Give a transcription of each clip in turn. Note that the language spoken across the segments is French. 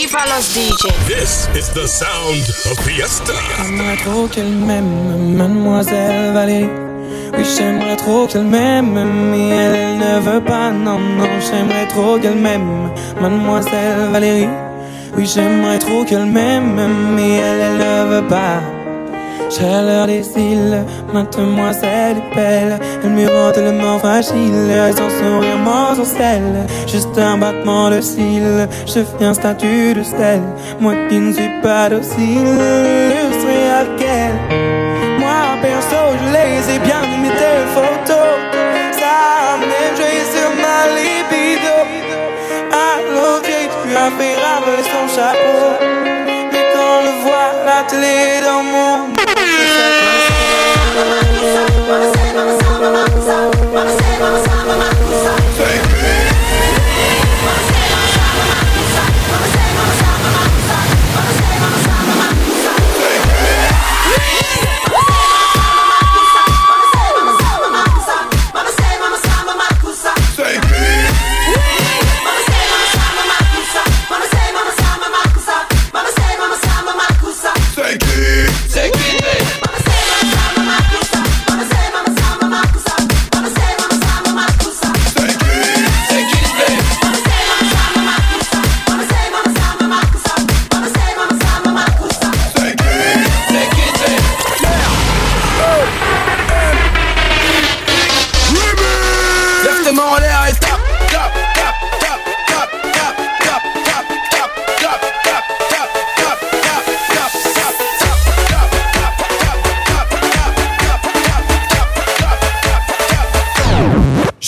Viva los DJ. This is the sound of fiesta. J'aimerais trop qu'elle m'aime, mademoiselle Valérie. Oui, j'aimerais trop qu'elle m'aime, mais elle ne veut pas, non, non. J'aimerais trop qu'elle m'aime, mademoiselle Valérie. Oui, j'aimerais trop qu'elle m'aime, mais elle, elle ne veut pas. Chaleur des îles, mademoiselle est belle. Elle me rend tellement fragile, son sourire mon sel. Juste un battement de cils, je viens statue de sel. Moi qui ne suis pas docile, je serai avec elle. Moi perso, je les ai bien mis tes photos. Ça même joué sur ma libido. Allô, tu as fait raver son chapeau.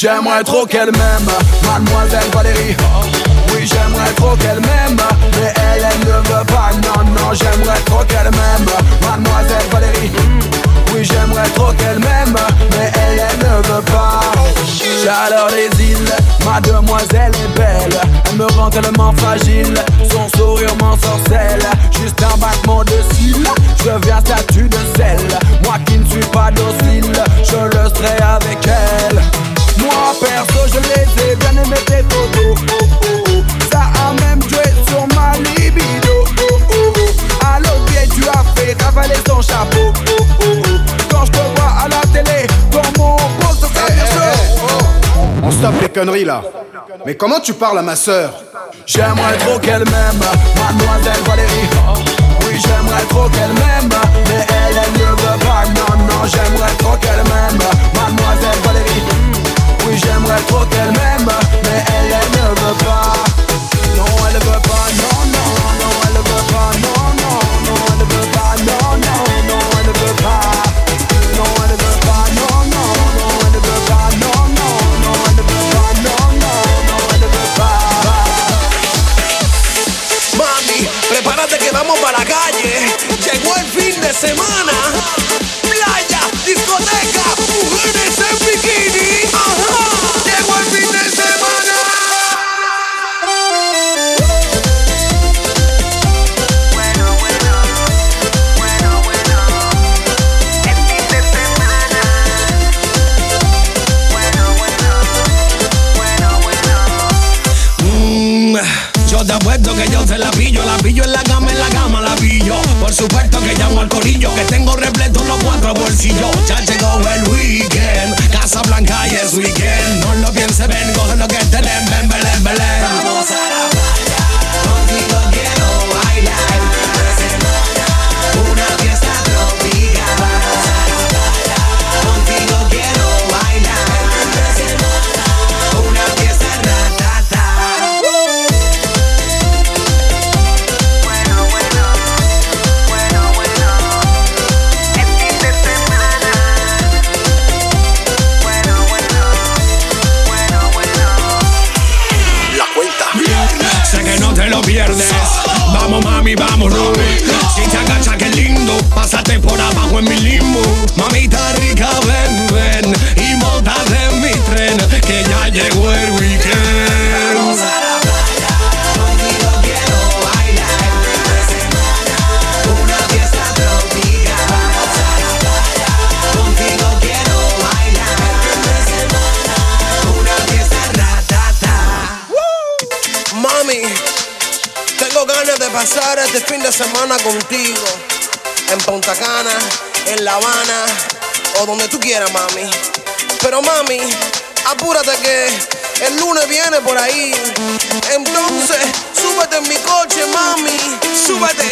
J'aimerais trop qu'elle m'aime, mademoiselle Valérie. Oui, j'aimerais trop qu'elle m'aime, mais elle, elle ne veut pas. Non, non, j'aimerais trop qu'elle m'aime, mademoiselle Valérie. Oui, j'aimerais trop qu'elle m'aime, mais elle, elle ne veut pas. Chaleur des îles, mademoiselle est belle. Elle me rend tellement fragile, son sourire m'ensorcelle. Juste un battement de cils, je deviens statue de sel. Moi qui ne suis pas docile, je le serai avec elle. Moi perso, je les ai bien aimé tes photos. Oh, oh, oh. Ça a même joué sur ma libido. Oh, oh, oh. À l'autre pied, tu as fait ravaler son chapeau. Oh, oh, oh. Quand je te vois à la télé, dans mon poste, ça bien chaud. On stoppe les conneries là. Mais comment tu parles à ma sœur J'aimerais trop qu'elle m'aime, mademoiselle Valérie. Oui, j'aimerais trop qu'elle m'aime, mais elle, elle ne veut pas. Non, non, j'aimerais trop qu'elle m'aime, mademoiselle j'aimerais trop qu'elle m'aime, mais elle, elle ne veut pas. Non, elle veut pas, non, non, non, elle veut pas, non, non, non, elle veut pas, non, non, non, elle veut. Mami, prepárate que vamos para la calle. Llegó el fin de semana. Playa, discoteca, mujeres en bikini. Pillo, en la cama, en la cama la pillo. Por supuesto que llamo al corillo, que tengo repleto los cuatro bolsillos. Ya llegó el weekend, Casa Blanca y es weekend. No lo pienses, ven, coge lo que te den, ven, ven, ven, Vamos mami, vamos, Ruby. Si te agachas, qué lindo. Pásate por abajo en mi limbo. Mamita rica, ven, ven. Y montate en mi tren. Que ya llegó el weekend. Pasar este fin de semana contigo. En Punta Cana, en La Habana o donde tú quieras, mami. Pero mami, apúrate que el lunes viene por ahí. Entonces, súbete en mi coche, mami. Súbete,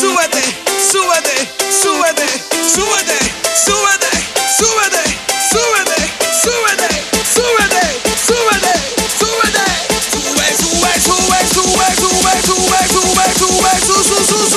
súbete, súbete, súbete, súbete, súbete, súbete, súbete, súbete, súbete, súbete, súbete. Sube, sube, sube, sube, sube, sube, su, su, su, su,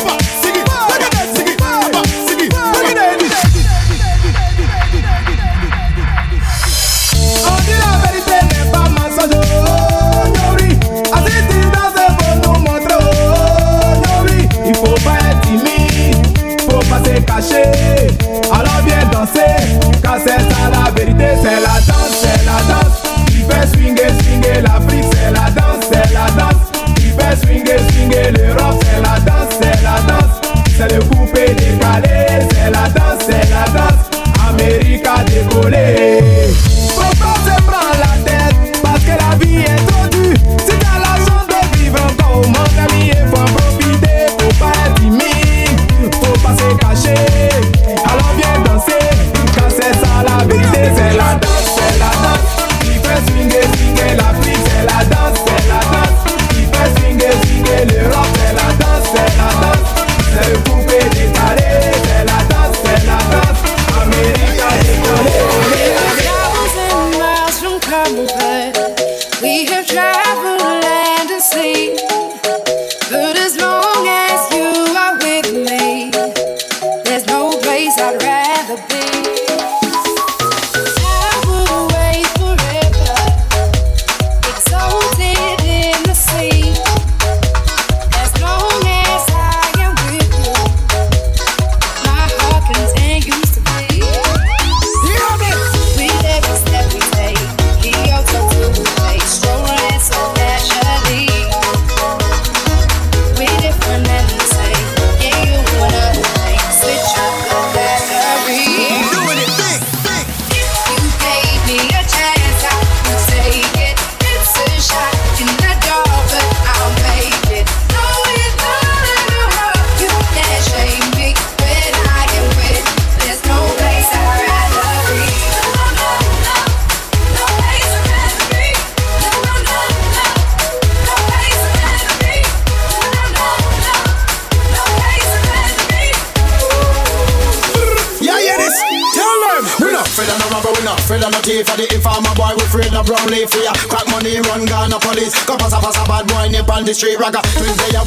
over.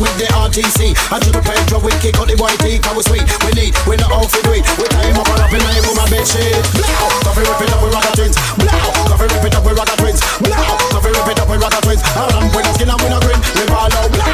with the RTC. I do the paper, with. kick out the YT, cause we sweet. We need, we not all for we. We time up and up in my room, my bed shit. Blow, coffee rip it up, with rock twins. Blow, coffee rip it up, with rock twins. Blow, coffee rip it up, with rock twins. I ramp with a skin and we no grin. Live all out, blow.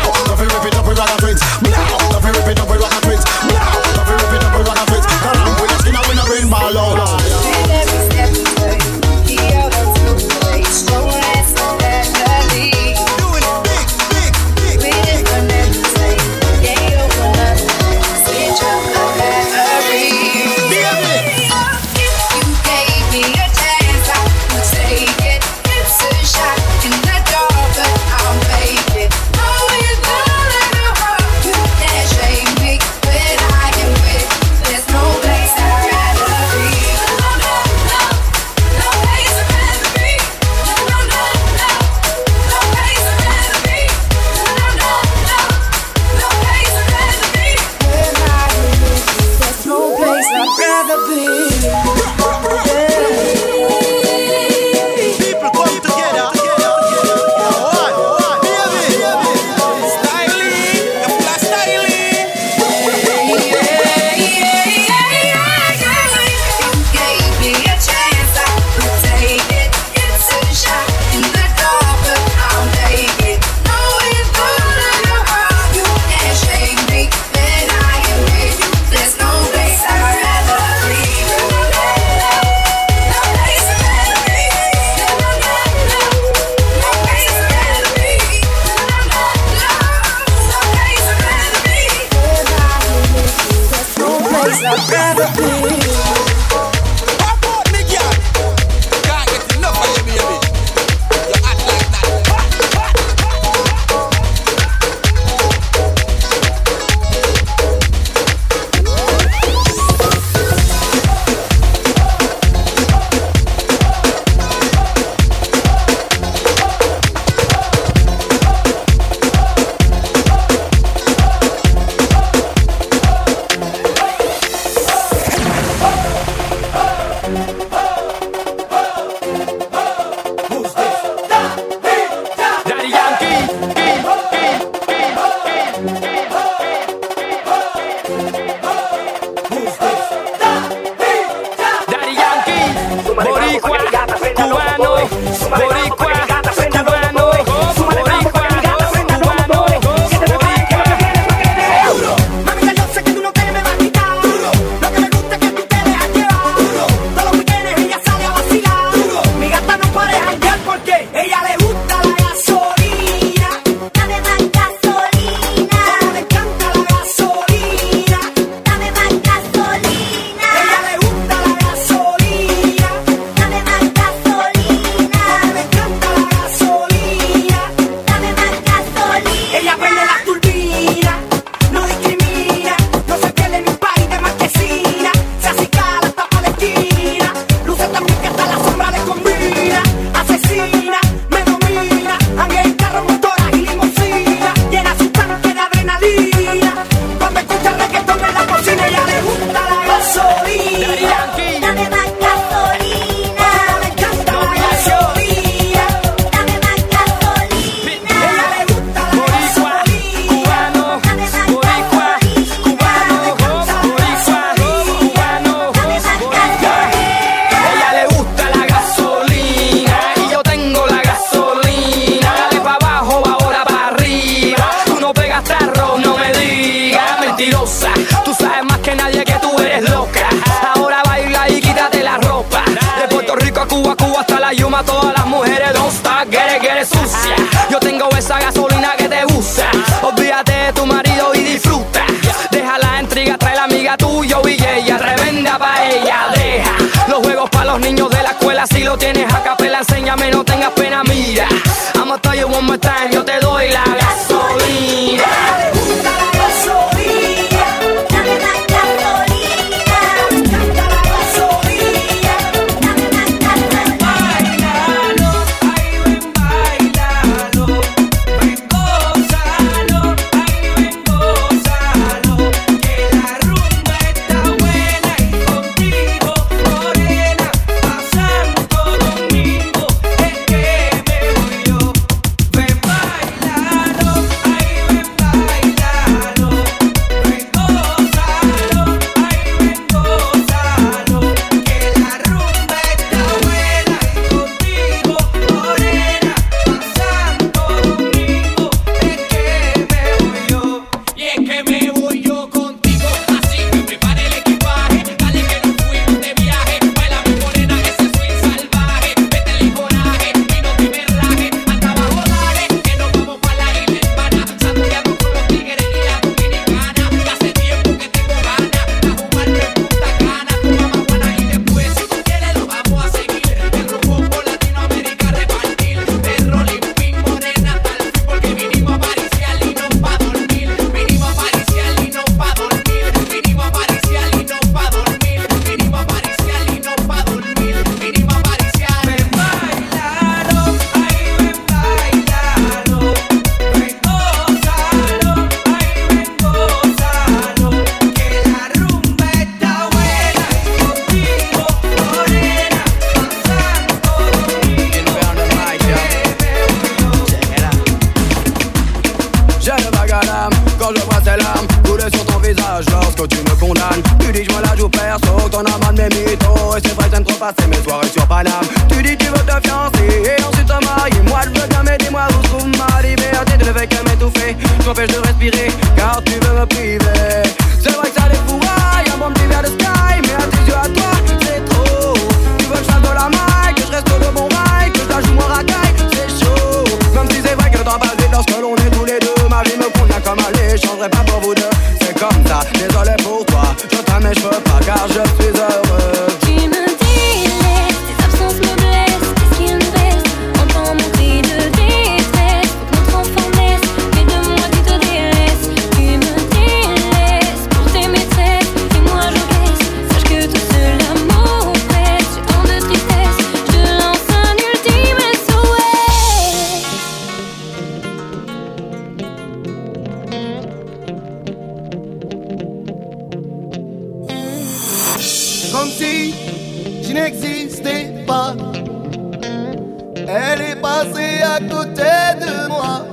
Elle est passée à côté de moi,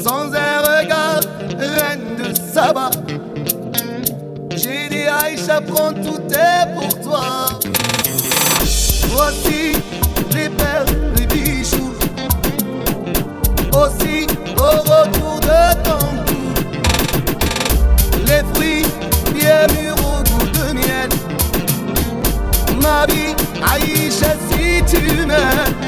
sans un regard, reine de Saba. J'ai dit Aïcha, prends tout est pour toi. Voici les perles, les bijoux. Aussi au retour de ton cou, les fruits bien mûrs au goût de miel. Ma vie, Aïcha. hasretine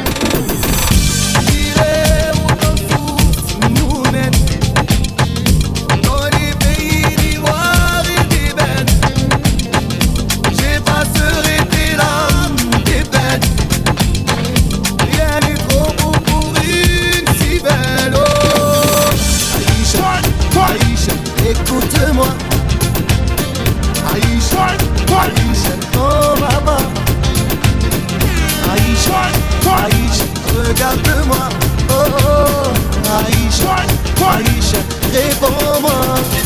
regarde-moi. Oh, oh, oh Aisha, Aisha, Aïcha, réponds-moi.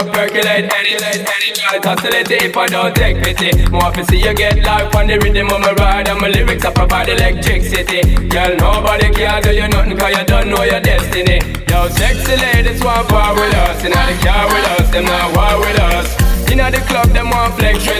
up, percolate any, any light oscillator if I don't take pity. More to see you get life on the rhythm of my ride and my lyrics I provide electricity. Girl, nobody can do you nothing cause you don't know your destiny. Yo, sexy ladies want war with us, in the car with us, them not war with us. In the club, them want flex with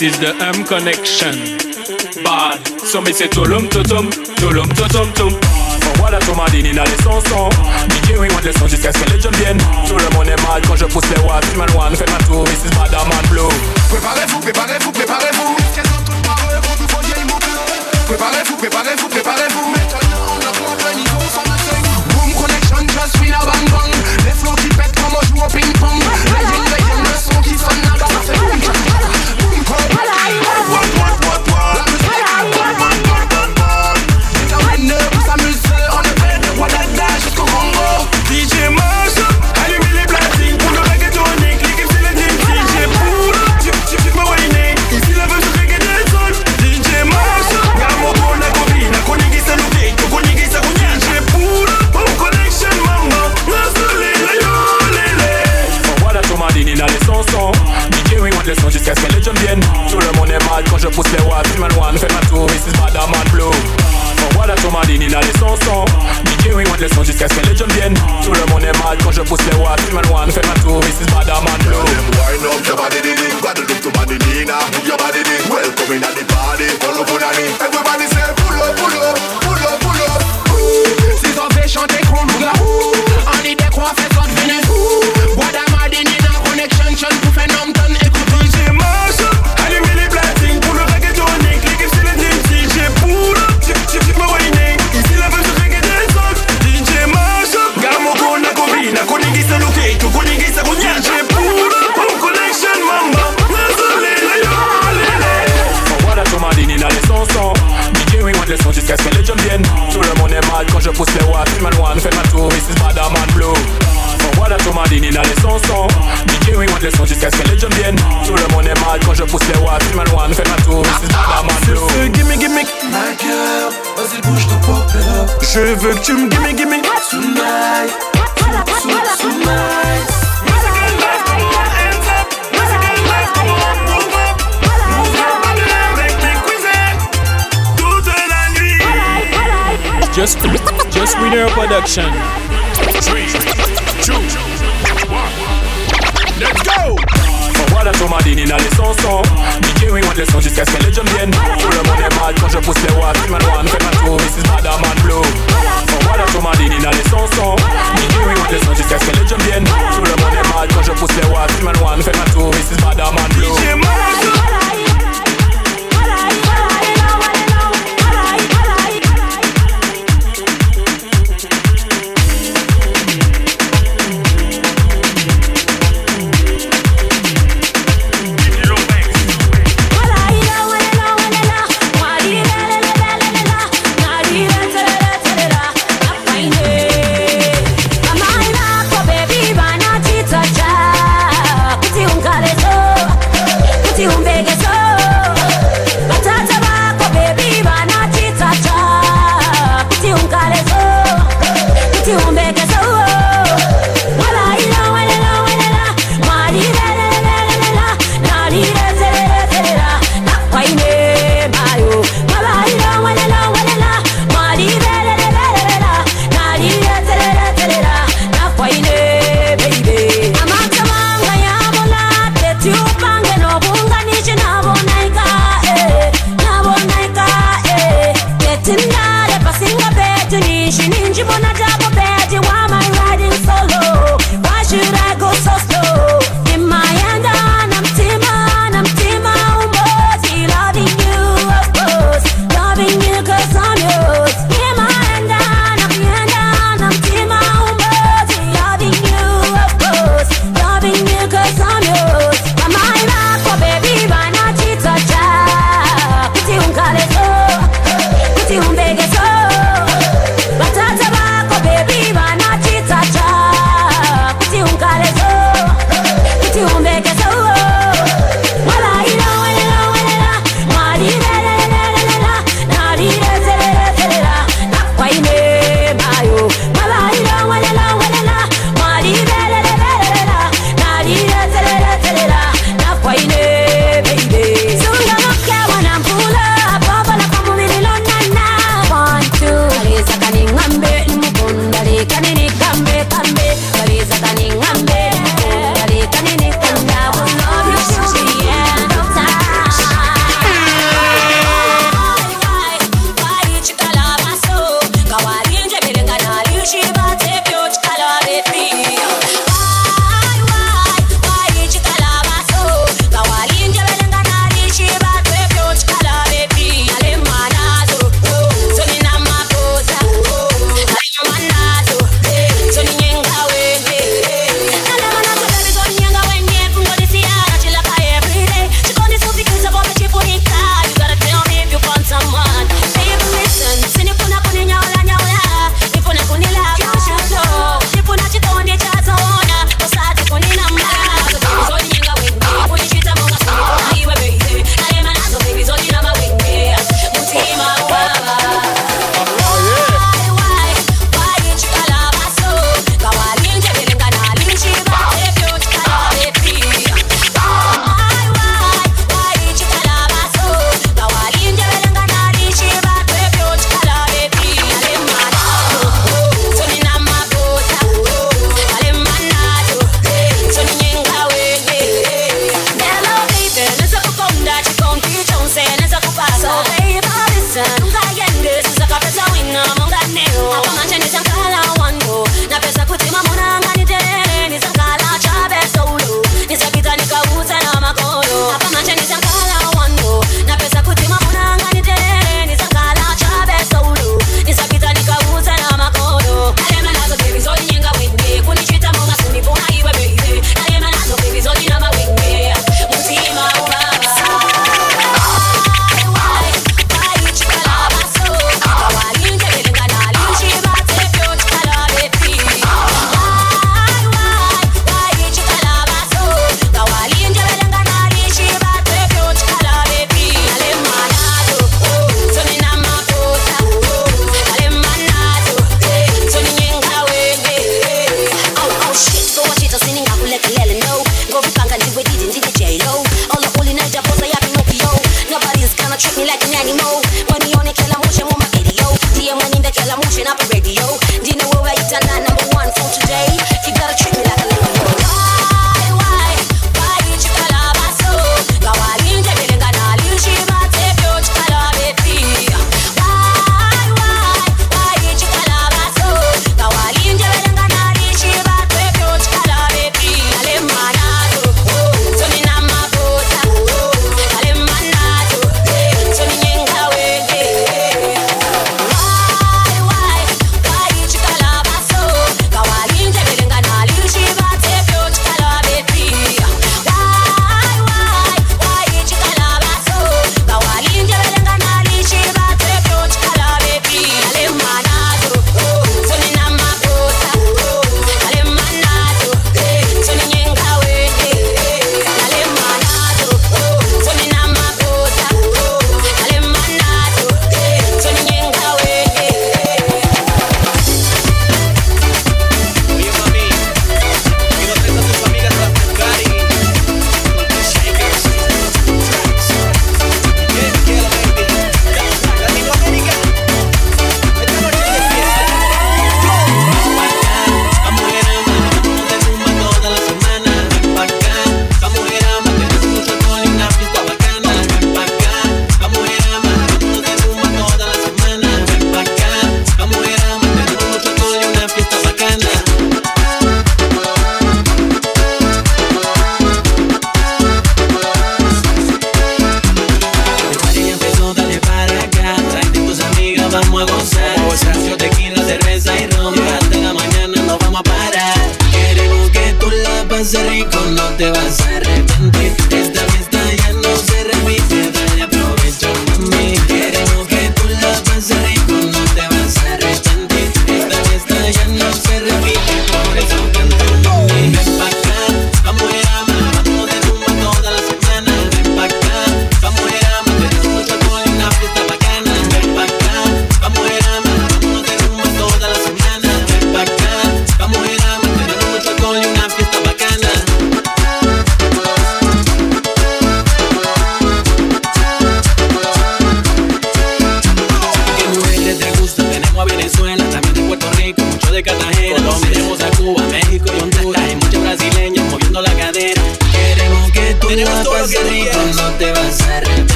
this is the M connection. Bad, so me say tulum tutum, tulum tutum tum. Voilà tout m'a dit dans les chansons DJ oui on descend jusqu'à ce que les jeunes viennent Tout le monde est mal quand je pousse les watts Man one fait ma tour, this is Badaman Blue Préparez-vous, préparez-vous, préparez-vous. Préparez-vous, préparez-vous, préparez-vous. Maintenant, on apprend le niveau sans le. Boom connection, just feel a bang bang. Les flots qui pètent comme on joue au ping-pong. Legend, dans les chansons DJ oui on descend jusqu'à ce que les jeunes viennent Tout le monde est mal quand je pousse les watts Man one fait ma tour, this is Badaman Blue Wind up your body, did it. Guadeloupe to Madinina. Move your body, did Welcome in at the party. Follow. Everybody say pull up, pull up, pull up, pull up. Si t'en fais chanter qu'on nous gars. On fait ça deviner. Bois quand je pousse les watts Man one fait ma tour, this is Badaman Blue Voilà tout m'a dit dans les chansons DJ oui on descend jusqu'à ce que les jeunes viennent. Tout le monde est mal quand je pousse les watts Man one fait ma tour, this is Badaman Blue. Ce gimme gimme My girl, vas-y bouge ton pop Je veux que tu me gimme gimme Just, just winner production. Three, two, one. Let's go! Voilà tout m'a dans les chansons DJ oui on descend jusqu'à ce que les jeunes viennent Tout le monde est mal quand je pousse les watts Man one fait ma tour, this is Badaman Blue. Voilà tout m'a dans les DJ oui on descend jusqu'à ce que les jeunes viennent Tout le monde est mal quand je pousse les watts Man one fait ma tour, this is Blue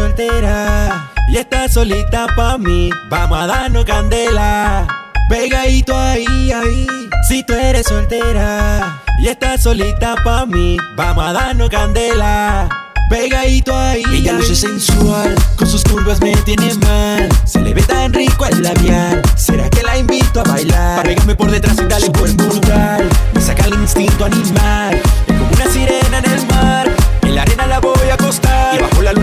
soltera y estás solita pa' mí, vamos a darnos candela. Pegadito ahí, ahí. Si tú eres soltera y estás solita pa' mí, vamos a darnos candela. Pegadito ahí. Ella luce sensual, con sus curvas me tiene mal. Se le ve tan rico el labial. ¿Será que la invito a bailar? Pa' pegarme por detrás y darle buen brutal. Me saca el instinto animal. Es como una sirena en el mar. En la arena la voy a acostar. Y bajo la hago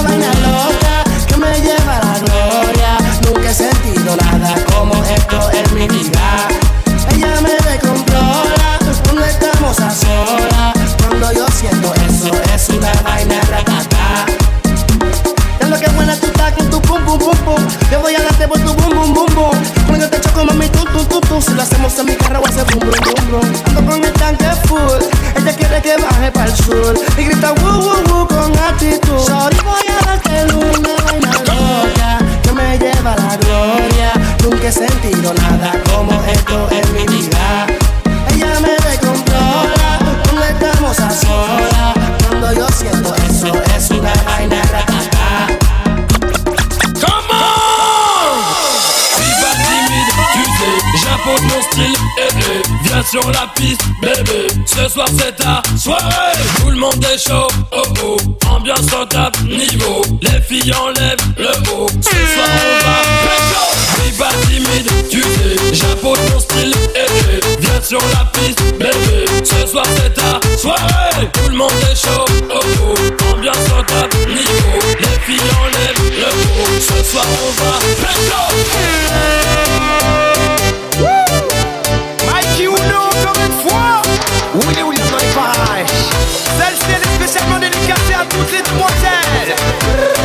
Una me lleva la gloria. Nunca he sentido nada como esto mi. Ella me cuando estamos a. Cuando yo siento eso, es una vaina ratata. Ya lo que buena tú estás con tu. Te voy a tu bum bum bum bum. Cuando yo te choco mami tu tu tu lo hacemos en mi carro. Y grita woo woo woo con actitud. Nunca he sentido nada como esto en mi vida. Ella me descontrola cuando estamos a solas. Cuando yo siento eso, es una vaina ratata. Come on Viva timide, tu sais, j'impose mon style, Viens sur la piste, bébé. Ce soir c'est ta soirée. Tout le monde est chaud, oh oh. Ambiance au top niveau. Les filles enlèvent le haut. Ce soir on va pécho Viva timide, tu sais, j'impose mon style, eh Viens sur la piste, bébé. Ce soir c'est ta soirée. Tout le monde est chaud, oh oh. Ambiance au top niveau. Les filles enlèvent le haut. Ce soir on va pécho Encore une fois. Willy parages. Celle-ci elle est spécialement dédicacée à toutes les demoiselles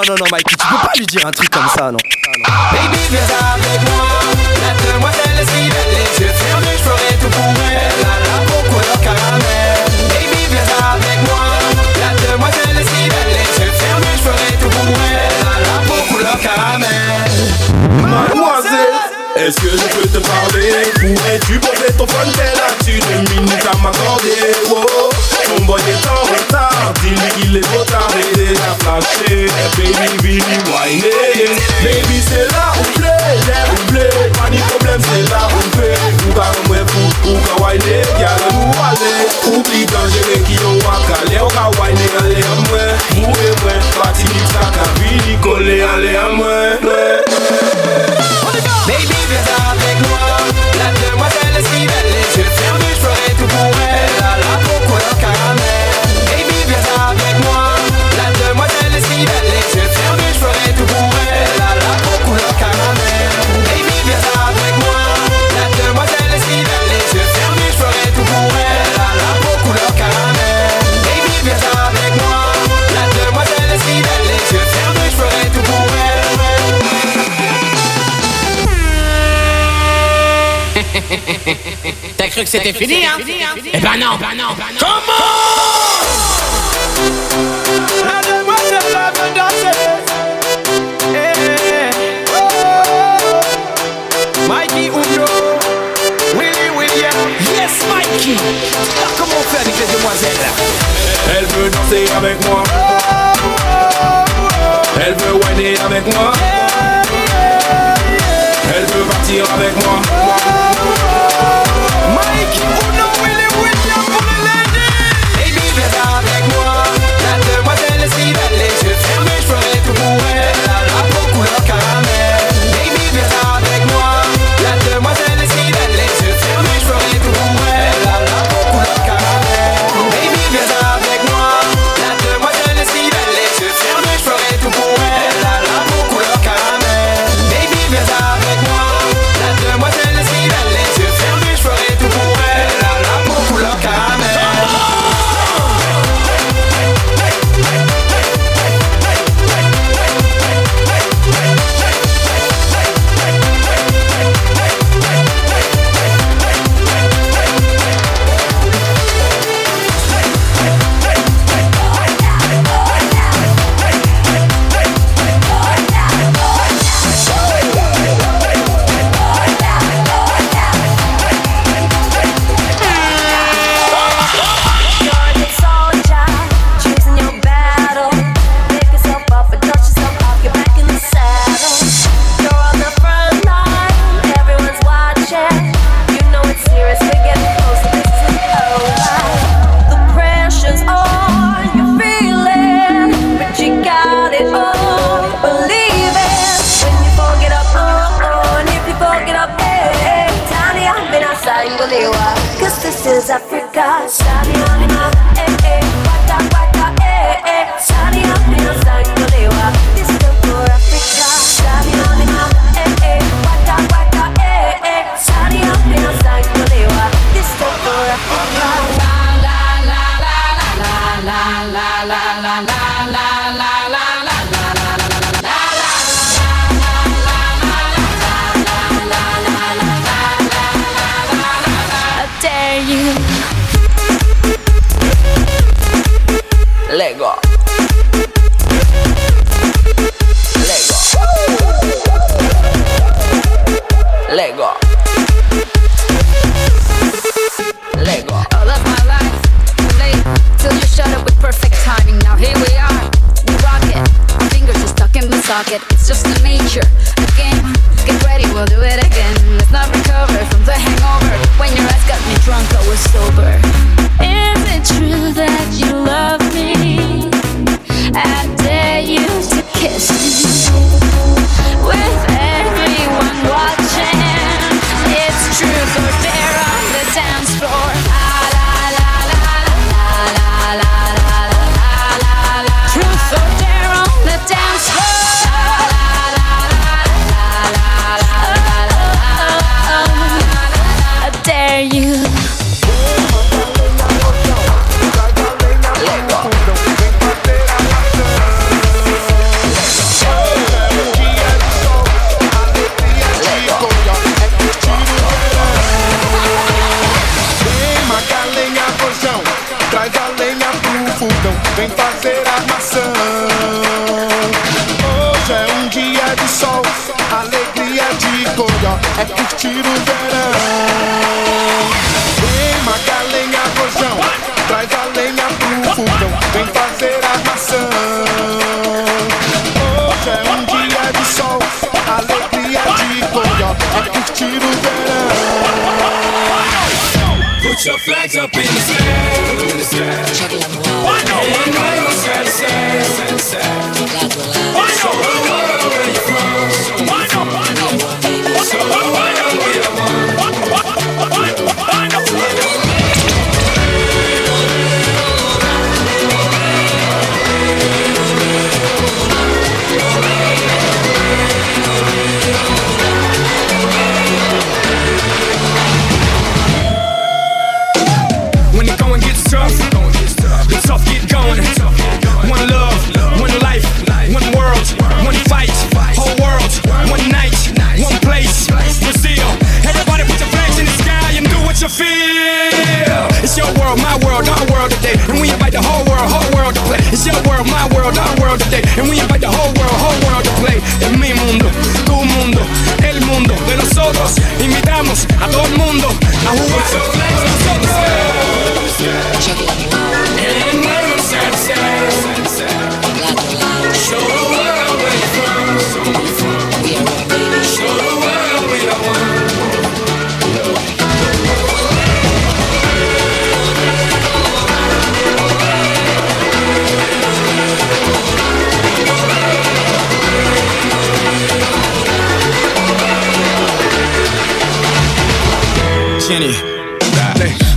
non, non, non, Mikey, tu peux pas lui dire un truc comme ça, non. Baby, viens avec moi. Laisse-moi celle esquive, les yeux furieux, je ferai tout pour elle. Elle a la peau couleur caramel. Baby, viens avec moi. Laisse-moi celle esquive, les yeux furieux, je ferai tout pour elle. Elle a la peau couleur caramel. Mademoiselle. Est-ce que je peux te parler? Pourrais-tu poser ton phone? Dès là Tu minutes à m'accorder oh. oh. Son boy etan retan Dile il e potan Vede la flashe Baby vini wane Baby se la ou ple Le ou ple Pa ni problem se la ou ple Ou ka mwen pou Ou ka wane Gyal nou wale Ou pli danjere ki yo wakale Ou ka wane ale a mwen Ou e mwen Pati ni sa ka vini Kole ale a mwen Mwen que c'était hein. fini, hein Eh ben non, ben non, ben non. Comment danser. Mikey Ouno, Willy Yes, Mikey. Alors comment on fait avec les demoiselles Elle veut danser avec moi. Elle veut whiner avec moi. Elle veut partir avec moi. Who knows? your flags up in a todo el mundo a jugar. in it.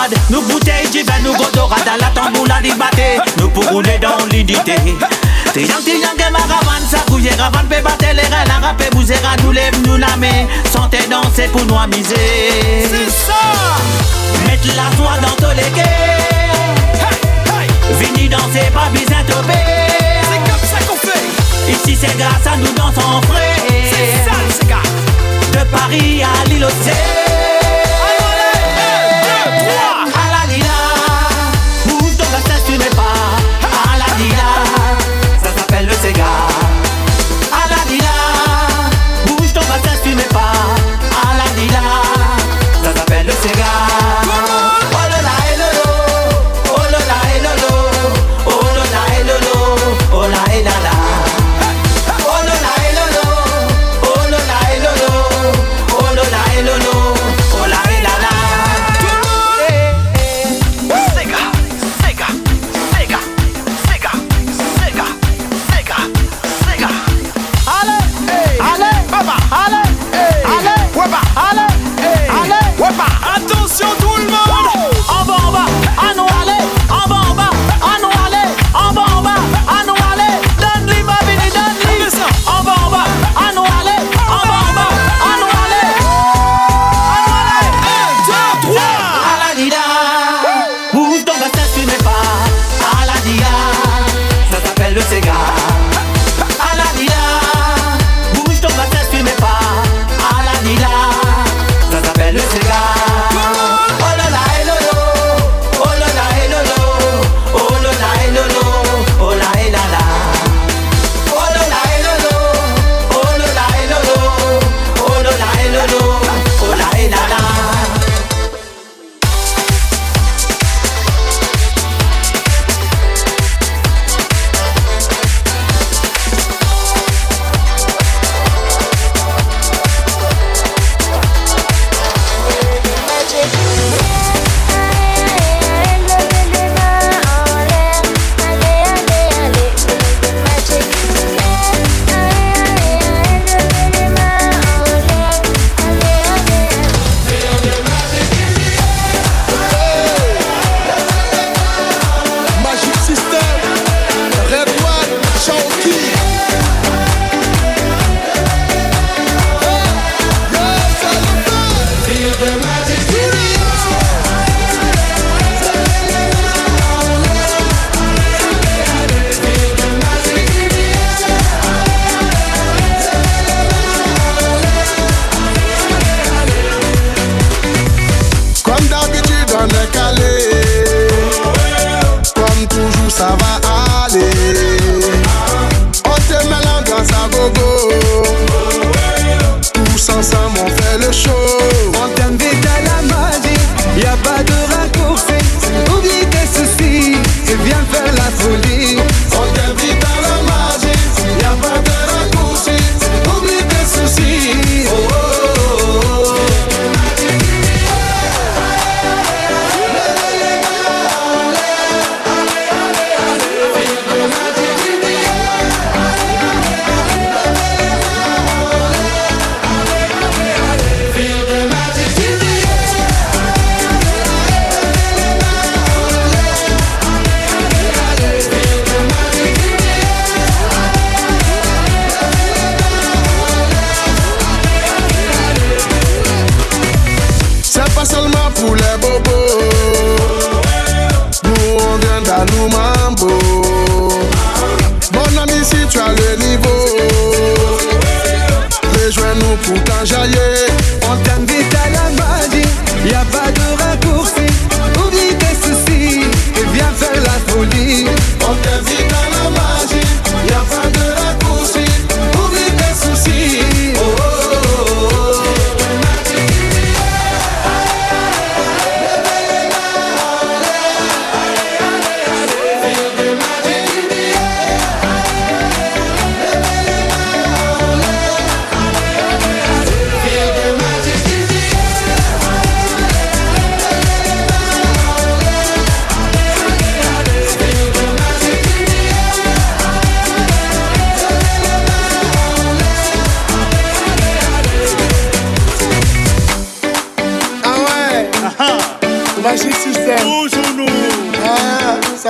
dorade Nous bouteilles d'hiver, nous godorade À la tamboula du maté Nous pour dans l'unité Te yang te yang ke maravan sa kouye Ravan pe bate le rel an rape Bouzera nou lev nou name Sante danse pou C'est ça. Met la soie dans tous les quais. Vini danser pas bizin topé C'est comme ça qu'on fait. Ici c'est grâce à nous dansons frais. C'est ça c'est gars. De Paris à l'île aux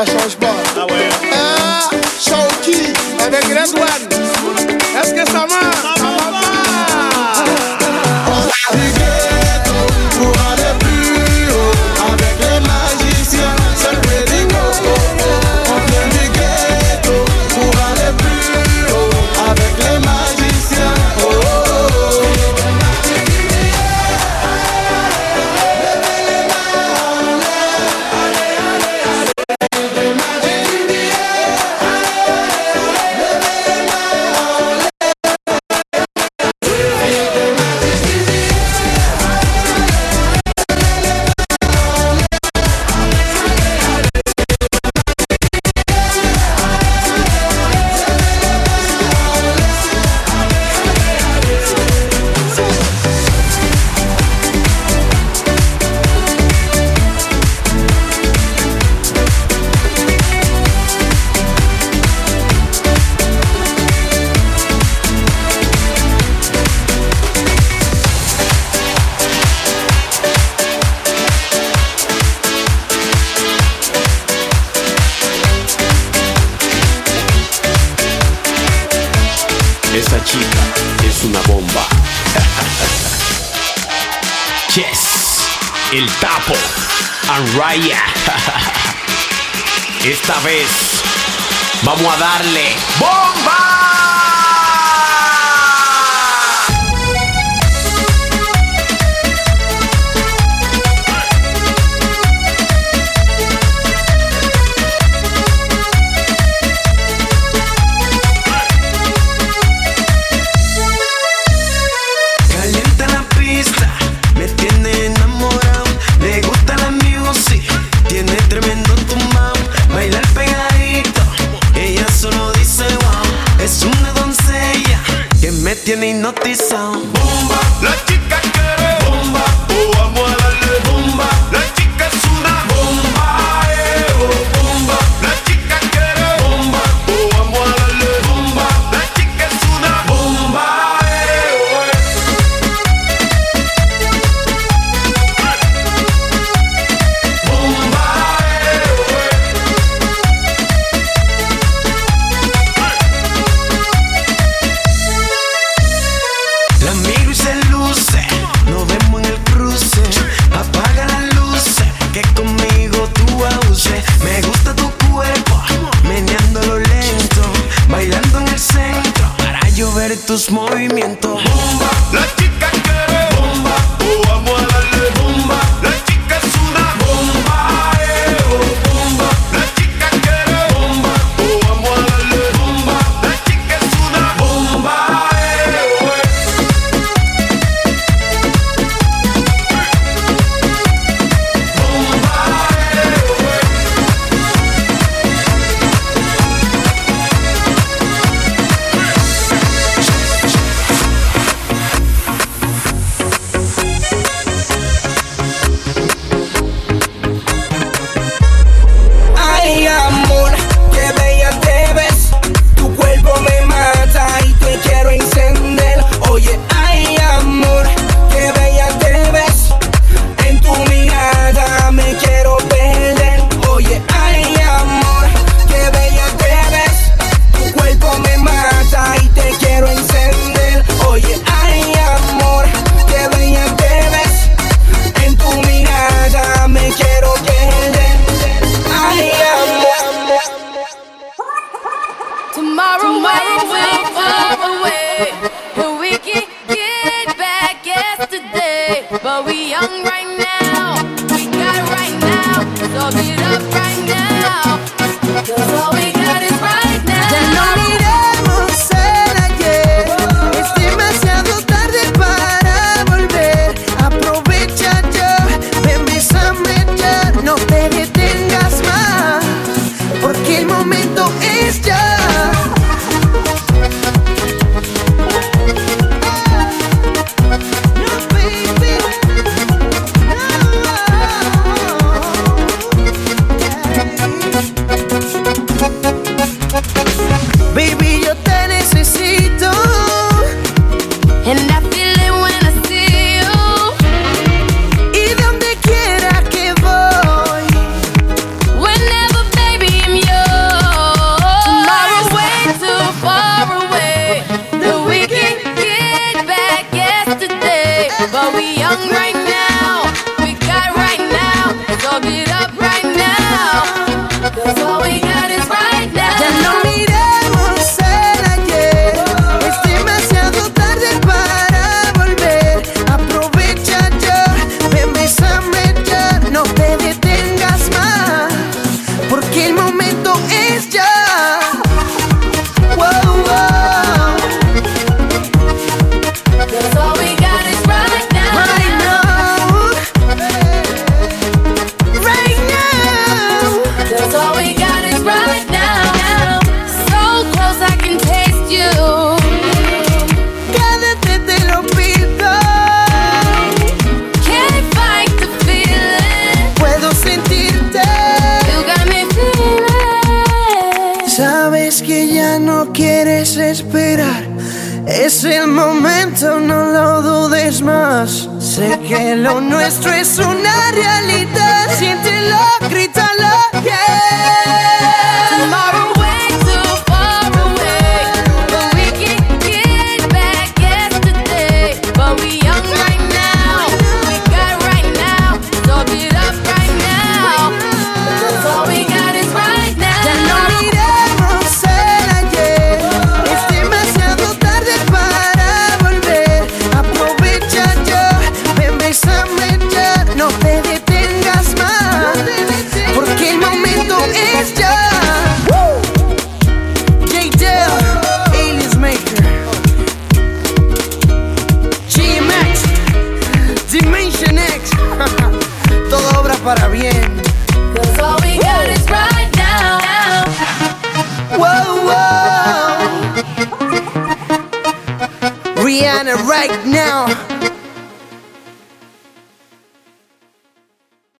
ça change. Ah ouais. Ah, Red One.